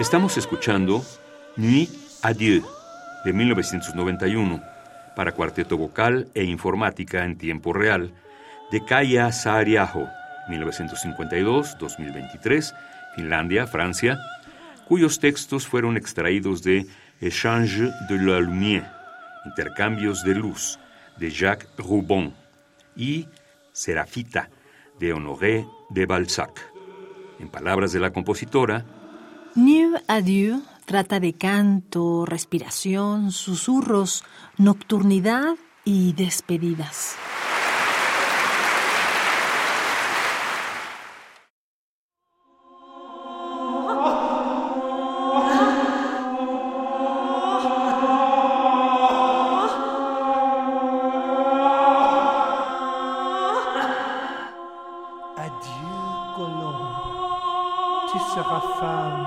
Estamos escuchando Nuit Adieu de 1991 para cuarteto vocal e informática en tiempo real de Kaya Saariaho, 1952-2023, Finlandia, Francia, cuyos textos fueron extraídos de Échange de la Lumière, Intercambios de Luz, de Jacques Roubon, y Serafita, de Honoré de Balzac. En palabras de la compositora, New Adieu trata de canto, respiración, susurros, nocturnidad y despedidas. Adieu. Tu seras femme.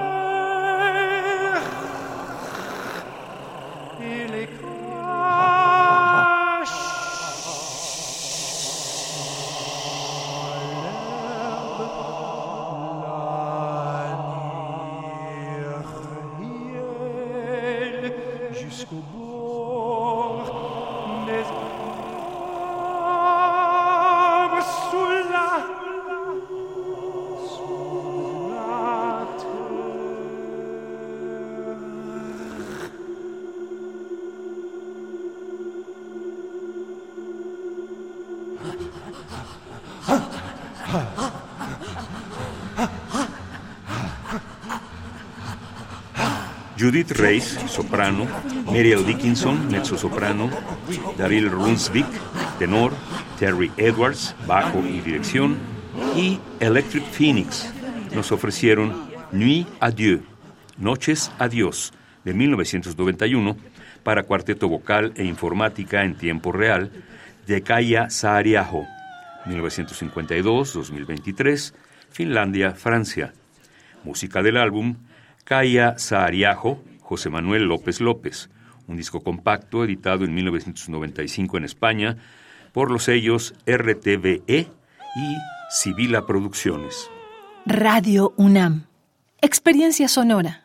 jusqu'au bord des la. Judith Reis, soprano, Muriel Dickinson, mezzo-soprano, Daryl Runsvik, tenor, Terry Edwards, bajo y dirección, y Electric Phoenix nos ofrecieron Nuit Adieu, Noches Adiós, de 1991, para cuarteto vocal e informática en tiempo real, de Kaya Saariaho, 1952-2023, Finlandia, Francia. Música del álbum Kaya Saariajo, José Manuel López López, un disco compacto editado en 1995 en España por los sellos RTVE y Sibila Producciones. Radio UNAM. Experiencia sonora.